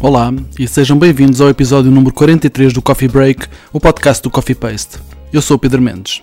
Olá e sejam bem-vindos ao episódio número 43 do Coffee Break, o podcast do Coffee Paste. Eu sou Pedro Mendes.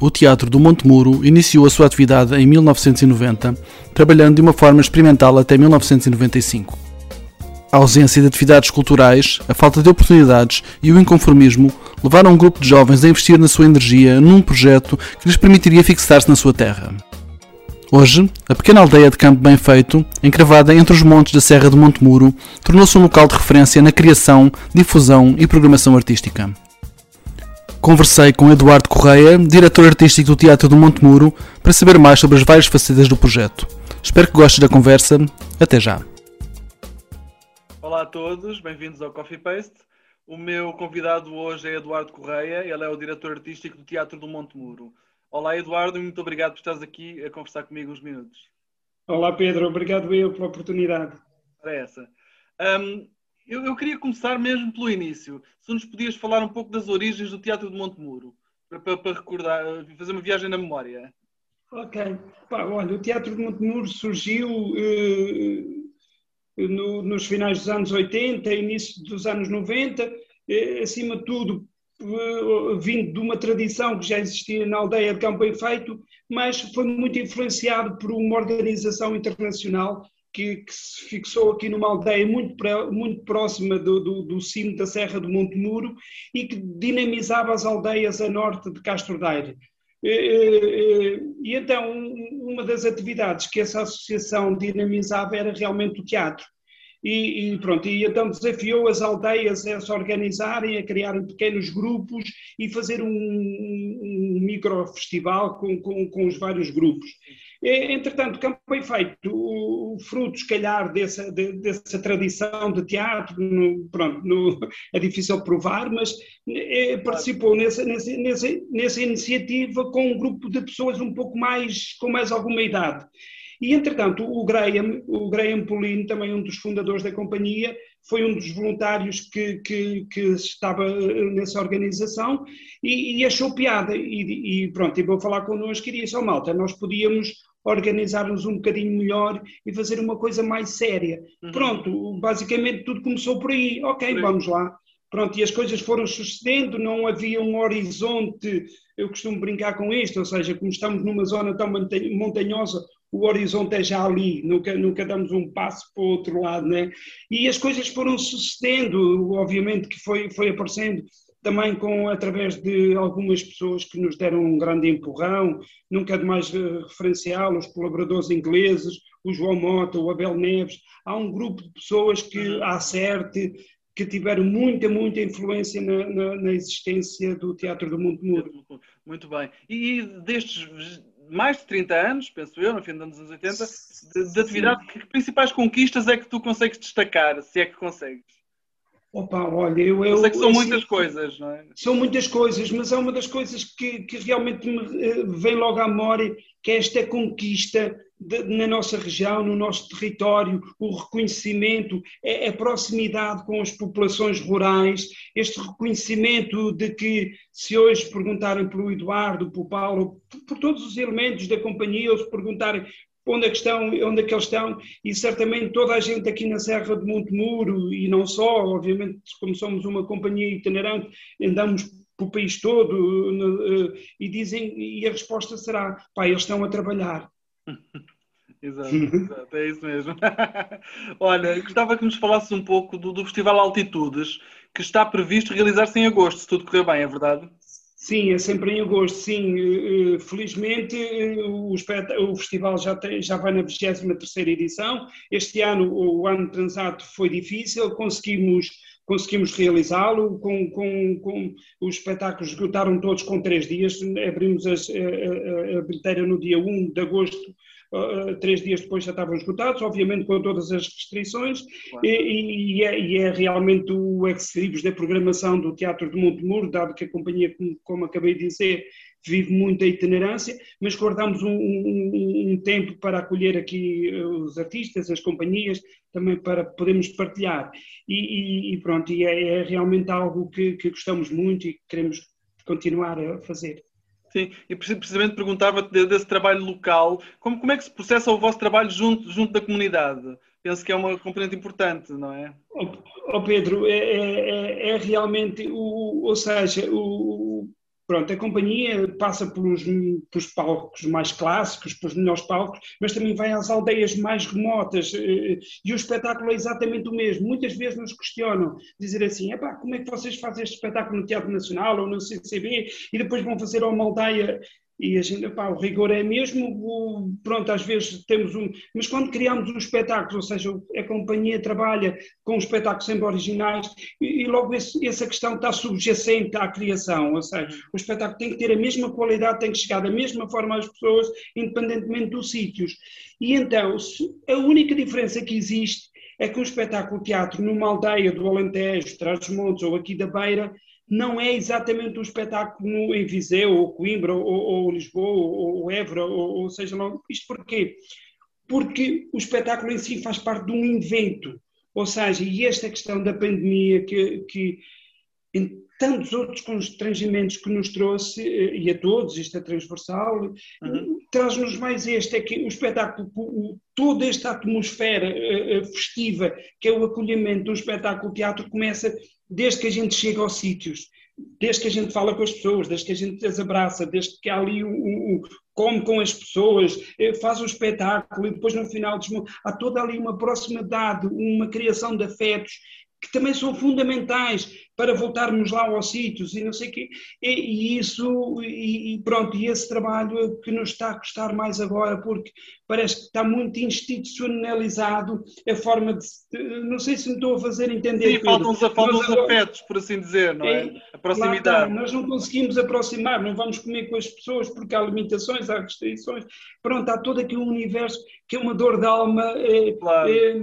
O Teatro do Monte Muro iniciou a sua atividade em 1990, trabalhando de uma forma experimental até 1995. A ausência de atividades culturais, a falta de oportunidades e o inconformismo levaram um grupo de jovens a investir na sua energia num projeto que lhes permitiria fixar-se na sua terra. Hoje, a pequena aldeia de Campo Bem Feito, encravada entre os montes da Serra de Montemuro, tornou-se um local de referência na criação, difusão e programação artística. Conversei com Eduardo Correia, diretor artístico do Teatro do Montemuro, para saber mais sobre as várias facetas do projeto. Espero que gostes da conversa. Até já. Olá a todos, bem-vindos ao Coffee Paste. O meu convidado hoje é Eduardo Correia, ele é o diretor artístico do Teatro do Montemuro. Olá, Eduardo, e muito obrigado por estares aqui a conversar comigo uns minutos. Olá, Pedro, obrigado eu pela oportunidade. Para essa. Um, eu, eu, queria começar mesmo pelo início. Se nos podias falar um pouco das origens do Teatro de Montemuro, para, para, para recordar, fazer uma viagem na memória. Ok. Pá, olha, o Teatro de Montemuro surgiu eh, no, nos finais dos anos 80, início dos anos 90, eh, acima de tudo eh, vindo de uma tradição que já existia na aldeia de Campo Feito, mas foi muito influenciado por uma organização internacional que, que se fixou aqui numa aldeia muito, muito próxima do, do, do, cimo da Serra do Monte Muro e que dinamizava as aldeias a norte de Castro Daire. E, e, e então, uma das atividades que essa associação dinamizava era realmente o teatro. E, e, pronto, e então desafiou as aldeias a se organizarem, a criarem pequenos grupos e fazer um, um micro-festival com, com, com, os vários grupos. Entretanto, Campo foi feito o fruto, se calhar, dessa, de, dessa tradição de teatro, no, pronto, no, é difícil provar, mas é, participou nessa, nessa, nessa iniciativa com um grupo de pessoas um pouco mais, com mais alguma idade. E, entretanto, o Graham, o Graham Polino, também um dos fundadores da companhia, foi um dos voluntários que, que, que estava eh, nessa organização e, e achou piada. E, e, pronto, e vou falar connosco e disse: oh, malta, nós podíamos organizar-nos um bocadinho melhor e fazer uma coisa mais séria. Uhum. Pronto, basicamente tudo começou por aí. Ok, Sim. vamos lá. Pronto, e as coisas foram sucedendo, não havia um horizonte, eu costumo brincar com isto, ou seja, como estamos numa zona tão montanhosa, o horizonte é já ali, nunca, nunca damos um passo para o outro lado, né? E as coisas foram sucedendo, obviamente que foi, foi aparecendo também com, através de algumas pessoas que nos deram um grande empurrão, nunca é demais eh, referencial, os colaboradores ingleses, o João Mota, o Abel Neves, há um grupo de pessoas que, à CERT, que tiveram muita, muita influência na, na, na existência do Teatro do Mundo Mudo. Muito bem. E destes mais de 30 anos, penso eu, no fim dos anos 80, de, de atividade, que principais conquistas é que tu consegues destacar, se é que consegues? Opa, olha, eu, eu, eu sei que são muitas coisas, não é? São muitas coisas, mas é uma das coisas que, que realmente me eh, vem logo à memória, que é esta conquista de, na nossa região, no nosso território, o reconhecimento, é a proximidade com as populações rurais, este reconhecimento de que, se hoje perguntarem pelo Eduardo, pelo Paulo, por, por todos os elementos da companhia, ou se perguntarem onde é que estão, onde é que eles estão, e certamente toda a gente aqui na Serra de Montemuro, e não só, obviamente, como somos uma companhia itinerante, andamos pelo país todo, eh, e dizem, e a resposta será, pá, eles estão a trabalhar. exato, exato, é isso mesmo. Olha, gostava que nos falasses um pouco do, do Festival Altitudes, que está previsto realizar-se em agosto, se tudo correr bem, é verdade? Sim, é sempre em agosto, sim. Eh, eh, felizmente eh, o, o festival já, tem, já vai na 23 edição. Este ano, o ano transato foi difícil, conseguimos, conseguimos realizá-lo, com, com, com, os espetáculos esgotaram todos com três dias, abrimos a, a, a bilheteira no dia 1 de agosto três dias depois já estavam esgotados, obviamente com todas as restrições, claro. e, e, é, e, é, realmente o ex da programação do Teatro de Montemuro, dado que a companhia, como, como acabei de dizer, vive muita itinerância, mas guardamos um, um, um, tempo para acolher aqui os artistas, as companhias, também para podermos partilhar. E, e pronto, e é, é, realmente algo que, que gostamos muito e queremos continuar a fazer. Sim, e precisamente perguntava-te desse trabalho local, como, como é que se processa o vosso trabalho junto, junto da comunidade? penso que é uma componente importante, não é? Oh, oh Pedro, é, é, é, é realmente, o, ou seja, o, Pronto, a companhia passa pelos, pelos palcos mais clássicos, pelos melhores palcos, mas também vai às aldeias mais remotas eh, e o espetáculo é exatamente o mesmo. Muitas vezes nos questionam, dizer assim, como é que vocês fazem este espetáculo no Teatro Nacional ou no CCB e depois vão fazer a uma aldeia e a gente, pá, o rigor é mesmo, pronto, às vezes temos um. Mas quando criamos um espetáculo, ou seja, a companhia trabalha com um sempre originais, e, e logo esse, essa questão está subjacente à criação, ou seja, o espetáculo tem que ter a mesma qualidade, tem que chegar da mesma forma às pessoas, independentemente dos sítios. E então, a única diferença que existe é que um espetáculo teatro numa aldeia do Alentejo, Trás-os-Montes ou aqui da Beira, não é exatamente um espetáculo em Viseu, ou Coimbra, ou, ou Lisboa, ou, ou Évora, ou, ou seja lá. Isto porquê? Porque o espetáculo em si faz parte de um invento. Ou seja, e esta questão da pandemia, que, que tantos outros constrangimentos que nos trouxe, eh, e a todos, isto é transversal, uhum. traz-nos mais este, é que o espetáculo, toda esta atmosfera eh, eh, festiva, que é o acolhimento de um espetáculo teatro, começa desde que a gente chega aos sítios, desde que a gente fala com as pessoas, desde que a gente as abraça, desde que há ali o, o come com as pessoas, faz o espetáculo e depois no final há toda ali uma proximidade, uma criação de afetos que também são fundamentais para voltarmos lá aos sítios e não sei o quê. E, e isso, e, e, pronto, e esse trabalho é que nos está a custar mais agora, porque parece que está muito institucionalizado a forma de. Não sei se me estou a fazer entender. Sim, faltam os, faltam os afetos, por assim dizer, não é? é a proximidade. nós não conseguimos aproximar, não vamos comer com as pessoas porque há limitações, há restrições. Pronto, há todo aqui um universo que é uma dor de alma. É, claro. é,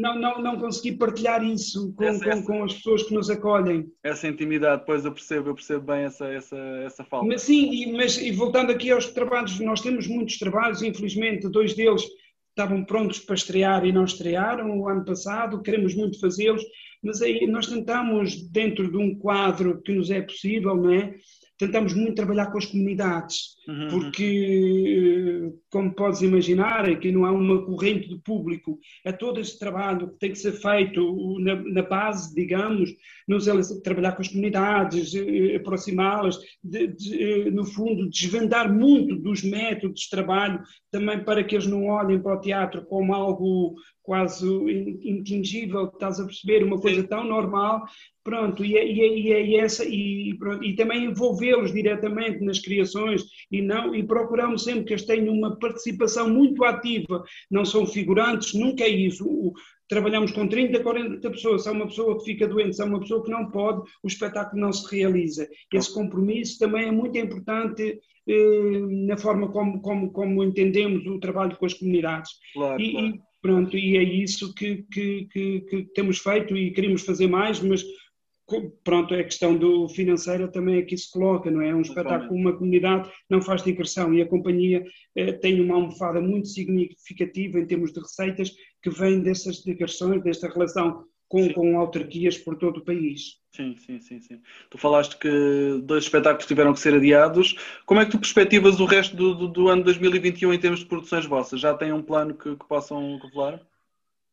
não, não, não conseguir partilhar isso com, essa, com, essa... com as pessoas que nos acolhem. Essa intimidade, depois eu percebo, eu percebo bem essa, essa, essa falta. Mas sim, e, mas e voltando aqui aos trabalhos, nós temos muitos trabalhos, infelizmente, dois deles estavam prontos para estrear e não estrearam o ano passado, queremos muito fazê-los, mas aí nós tentamos, dentro de um quadro que nos é possível, não é? tentamos muito trabalhar com as comunidades, uhum. porque, como podes imaginar, aqui não há uma corrente de público, é todo esse trabalho que tem que ser feito na, na base, digamos, nos, trabalhar com as comunidades, eh, aproximá-las, eh, no fundo, desvendar muito dos métodos de trabalho, também para que eles não olhem para o teatro como algo quase intingível, estás a perceber, uma coisa tão normal, pronto, e, é, e, é, e, é, e essa, e, pronto, e também envolvê-los diretamente nas criações e não e procuramos sempre que eles tenham uma participação muito ativa, não são figurantes, nunca é isso. O, trabalhamos com 30, 40 pessoas, se há uma pessoa que fica doente, se há uma pessoa que não pode, o espetáculo não se realiza. Esse compromisso também é muito importante eh, na forma como, como, como entendemos o trabalho com as comunidades. Claro, e, claro. e Pronto, e é isso que, que, que, que, temos feito e queríamos fazer mais, mas pronto, a questão do financeira também aqui se coloca, não é? Um espetáculo, uma comunidade não faz digressão e a companhia eh, tem uma almofada muito significativa em termos de receitas que vem dessas digressões, desta relação com, com autarquias por todo o país. Sim, sim, sim, sim. Tu falaste que dois espetáculos tiveram que ser adiados. Como é que tu perspectivas o resto do, do, do ano 2021 em termos de produções vossas? Já têm um plano que, que possam revelar?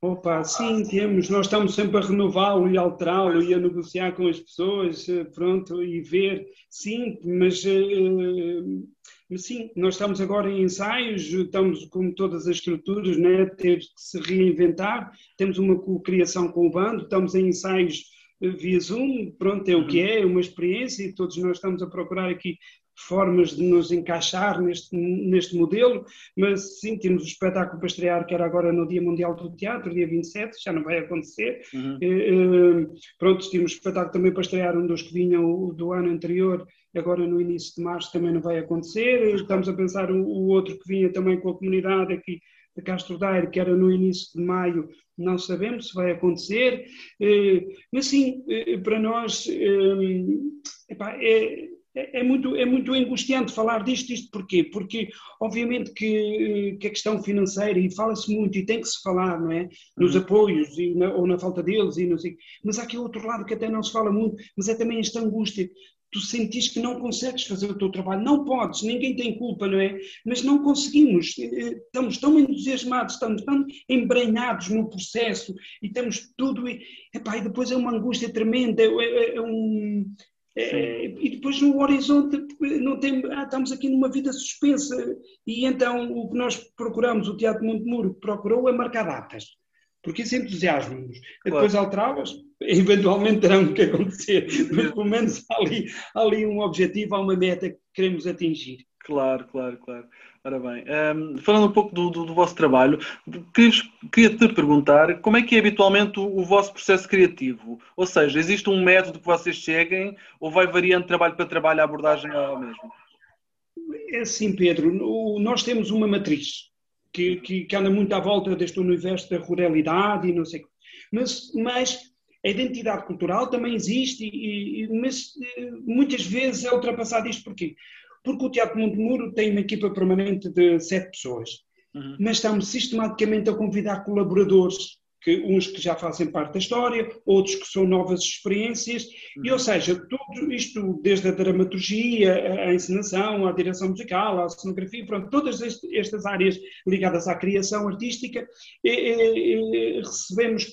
Opa, sim, temos. Nós estamos sempre a renová-lo e alterá-lo e a negociar com as pessoas, eh, pronto, e ver. Sim, mas uh, Sim, nós estamos agora em ensaios, estamos como todas as estruturas, né, ter que se reinventar, temos uma criação com o bando, estamos em ensaios via Zoom, pronto, é o que uhum. é, é uma experiência e todos nós estamos a procurar aqui formas de nos encaixar neste, neste modelo, mas sim, temos o espetáculo para estrear, que era agora no Dia Mundial do Teatro, dia 27, já não vai acontecer. Uhum. Uh, pronto, tínhamos espetáculo também para estrear um dos que vinham do ano anterior, agora no início de março também não vai acontecer. Estamos a pensar o, o outro que vinha também com a comunidade aqui de Castro Daire, que era no início de maio, não sabemos se vai acontecer, mas sim, para nós epá, é, é, é, muito, é muito angustiante falar disto, isto porquê? Porque, obviamente, que, que a questão financeira, e fala-se muito, e tem que se falar, não é? Nos uhum. apoios, e na, ou na falta deles, e não sei. Mas há aqui outro lado que até não se fala muito, mas é também esta angústia. tu sentires que não consegues fazer o teu trabalho. Não podes, ninguém tem culpa, não é? Mas não conseguimos. Estamos tão entusiasmados, estamos tão embrenhados no processo e temos tudo. E, epá, e depois é uma angústia tremenda, é, é, é um. É, e depois no horizonte não tem, ah, estamos aqui numa vida suspensa e então o que nós procuramos, o Teatro Montemuro procurou é marcar datas porque isso entusiasma-nos. Claro. Depois alterá-las, eventualmente terão que acontecer, mas pelo menos há ali, há ali um objetivo, há uma meta que queremos atingir. Claro, claro, claro. Ora bem, um, falando um pouco do, do, do vosso trabalho, queria, te perguntar como é que é habitualmente o, o, vosso processo criativo? Ou seja, existe um método que vocês cheguem ou vai variando trabalho para trabalho a abordagem ao mesmo? É assim, Pedro, nós temos uma matriz que, que, que, anda muito à volta deste universo da ruralidade e não sei mas, mas a identidade cultural também existe, e, e, mas eh, muitas vezes é ultrapassado isto porquê? Porque o Teatro Montemuro tem uma equipa permanente de sete pessoas, uhum. mas estamos sistematicamente a convidar colaboradores que uns que já fazem parte da história, outros que são novas experiências, uhum. e ou seja, tudo isto, desde a dramaturgia, a, encenação, a direção musical, a cenografia, pronto, todas estas áreas ligadas à criação artística, recebemos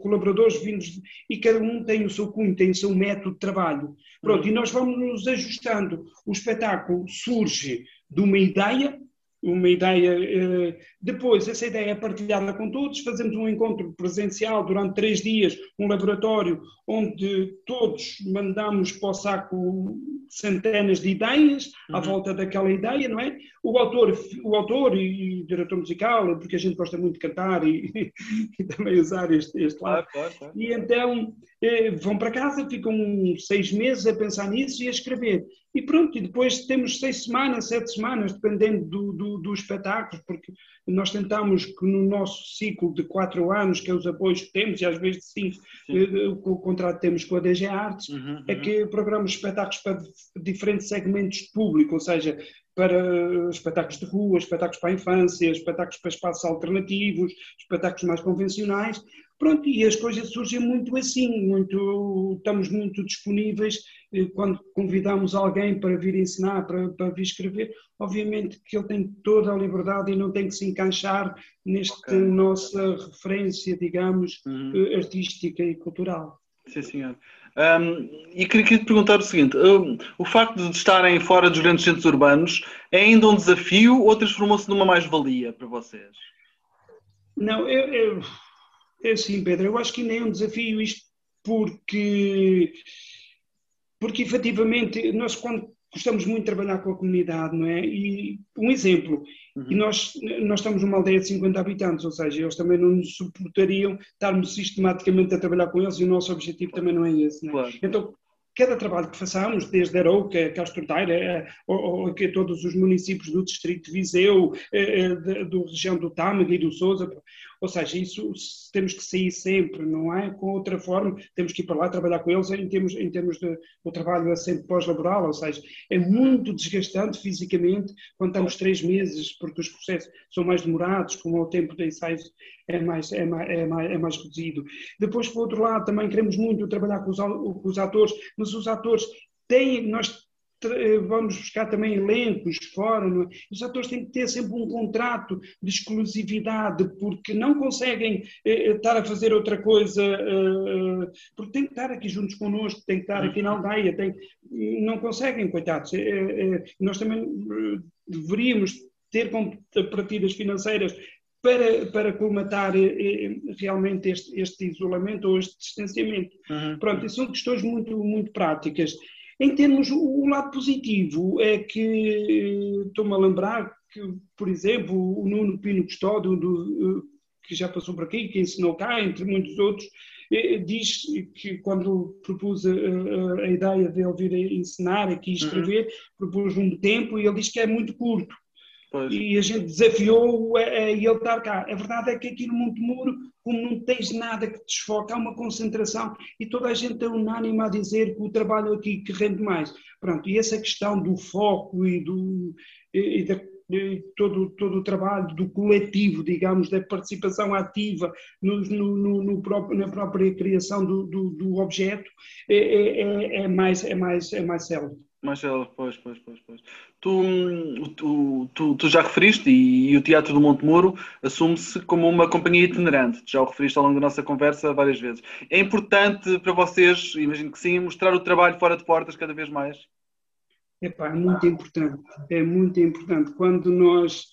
colaboradores vindos e cada um tem o seu cunho, tem o seu método de trabalho. Pronto, uhum. e nós vamos nos ajustando. O espetáculo surge de uma ideia, uma ideia. Eh, depois, essa ideia é partilhada com todos, fazemos um encontro presencial durante três dias, um laboratório onde todos mandamos para o saco centenas de ideias à uhum. volta daquela ideia, não é? O autor, o autor e o diretor musical, porque a gente gosta muito de cantar e, e também usar este, este lado. Claro, claro, claro. E então eh, vão para casa, ficam seis meses a pensar nisso e a escrever. E pronto, e depois temos seis semanas, sete semanas, dependendo do, do, do espetáculo, porque nós tentamos que no nosso ciclo de quatro anos, que é os apoios que temos, e às vezes cinco, eh, o contrato que temos com a DG Artes, uhum, uhum. é que programamos espetáculos para diferentes segmentos de público, ou seja, para espetáculos de rua, espetáculos para a infância, espetáculos para espaços alternativos, espetáculos mais convencionais. Pronto, e as coisas surgem muito assim, muito, estamos muito disponíveis eh, quando convidamos alguém para vir ensinar, para, para vir escrever, obviamente que ele tem toda a liberdade e não tem que se encaixar nesta okay. nossa referência, digamos, uhum. Eh, artística e cultural. Sim, senhor. Um, e queria, queria te perguntar o seguinte: um, o facto de estarem fora dos grandes centros urbanos é ainda um desafio ou transformou-se numa mais-valia para vocês? Não, eu, eu, é assim, Pedro, eu acho que ainda é um desafio isto porque, porque efetivamente nós quando gostamos muito de trabalhar com a comunidade, não é? E um exemplo, uhum. e nós, nós estamos numa aldeia de 50 habitantes, ou seja, eles também não nos suportariam estarmos sistematicamente a trabalhar com eles e o nosso objetivo também não é esse, não é? Claro. Então, cada trabalho que façamos, desde Arouca, Castro Daire, ou, que todos os municípios do distrito de Viseu, eh, eh do região do Tâmega e do Sousa, ou seja, isso temos que sair sempre, não é? Com outra forma, temos que ir para lá trabalhar com eles em termos, em termos de o trabalho é sempre pós-laboral, ou seja, é muito desgastante fisicamente quando estamos três meses, porque os processos são mais demorados, como o tempo de ensaios é mais, é mais, é mais, é mais reduzido. Depois, por outro lado, também queremos muito trabalhar com os, com os atores, mas os atores têm, nós vamos buscar também elencos fora. É? Os atores têm que ter sempre um contrato de exclusividade, porque não conseguem eh, eh estar a fazer outra coisa, eh, porque têm que estar aqui juntos connosco, têm que estar aqui na aldeia, têm, não conseguem, coitados. Eh, eh, nós também deveríamos ter partidas financeiras para, para colmatar realmente este, este isolamento ou este distanciamento. Uhum. Pronto, são questões muito, muito práticas. Em termos, o lado positivo é que estou-me a lembrar que, por exemplo, o Nuno Pino Custódio, do, que já passou por aqui, que ensinou cá, entre muitos outros, eh, diz que quando propus a, a, a ideia de ele vir ensinar aqui escrever, uhum. propôs um tempo e ele diz que é muito curto. Pois. E a gente desafiou-o a, a ele estar cá. A verdade é que aqui no Monte Muro, como não tens nada que te desfoque, há uma concentração e toda a gente é unânime a dizer que o trabalho aqui que rende mais. Pronto, e essa questão do foco e, do, e da todo, todo o trabalho do coletivo, digamos, da participação ativa no, no, no próprio, na própria criação do, do, do objeto, é, é, é, é, mais, é, mais, é mais célebre. Marcelo, pois, pois, pois, pois. Tu, tu, tu, tu já referiste, e, e, o Teatro do Monte Moro assume-se como uma companhia itinerante. Tu já o referiste ao longo da nossa conversa várias vezes. É importante para vocês, imagino que sim, mostrar o trabalho fora de portas cada vez mais? Epá, é muito importante, é muito importante. Quando nós,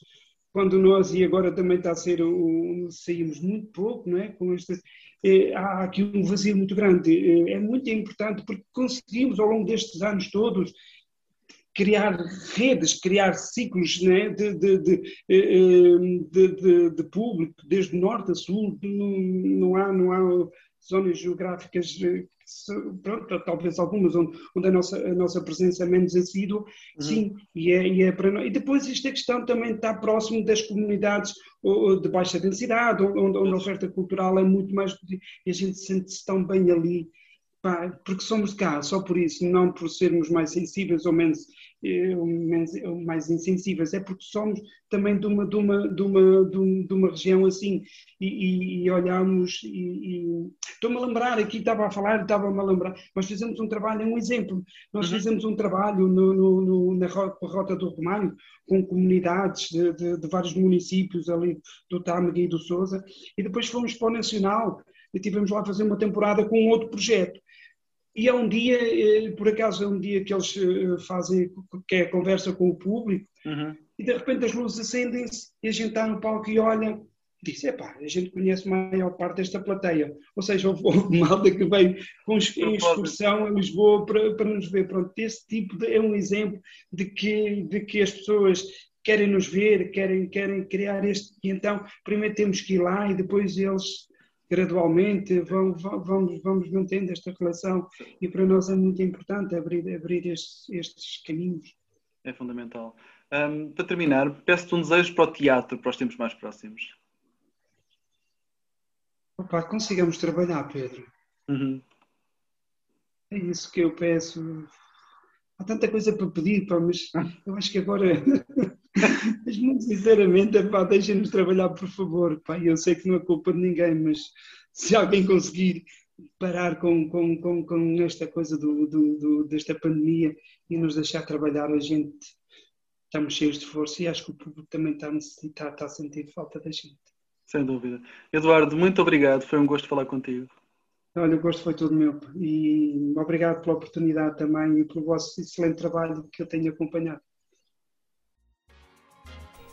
quando nós e agora também está a ser, um, saímos muito pouco, não é? Com este, é, há aqui um vazio muito grande. É, é muito importante porque conseguimos ao longo destes anos todos criar redes, criar ciclos né, de, de, de, de, de público, desde norte a sul, não, não, há, não há zonas geográficas pronto, talvez algumas onde, onde, a, nossa, a nossa presença é menos assídua, uhum. sim, e é, e é para nós. E depois esta questão também está próximo das comunidades de baixa densidade, onde, onde a oferta cultural é muito mais, e a gente sente-se tão bem ali, porque somos de cá, só por isso, não por sermos mais sensíveis ou menos mais insensíveis, é porque somos também de uma, de uma, de uma, de uma região assim. E, e olhamos e, estou-me a lembrar, aqui estava a falar, estava-me a lembrar, nós fizemos um trabalho, é um exemplo, nós uhum. fizemos um trabalho no, no, no, na Rota do Romário com comunidades de, de, de, vários municípios ali do Tâmega e do Sousa e depois fomos para o Nacional e tivemos lá a fazer uma temporada com outro projeto e é um dia, eh, por acaso é um dia que eles eh, fazem, que é a conversa com o público, uhum. e de repente as luzes acendem-se e a gente está no palco e olha e diz, epá, a gente conhece a maior parte desta plateia. Ou seja, houve, houve malta que veio com em excursão a Lisboa para, para nos ver. Pronto, esse tipo de, é um exemplo de que, de que as pessoas querem nos ver, querem, querem criar este. E então, primeiro temos que ir lá e depois eles gradualmente vamos, vamos, vamos mantendo esta relação e para nós é muito importante abrir, abrir estes, estes caminhos. É fundamental. Um, para terminar, peço-te um desejo para o teatro, para os tempos mais próximos. Opa, consigamos trabalhar, Pedro. Uhum. É isso que eu peço. Há tanta coisa para pedir, pá, mas eu acho que agora mas muito sinceramente, pá, deixem-nos trabalhar, por favor. Pá. Eu sei que não é culpa de ninguém, mas se alguém conseguir parar com, com, com, com esta coisa do, do, do, desta pandemia e nos deixar trabalhar, a gente estamos cheios de força e acho que o público também está a necessitar, está a sentir falta da gente. Sem dúvida. Eduardo, muito obrigado. Foi um gosto falar contigo. Olha, o gosto foi todo meu. E obrigado pela oportunidade também e pelo vosso excelente trabalho que eu tenho acompanhado.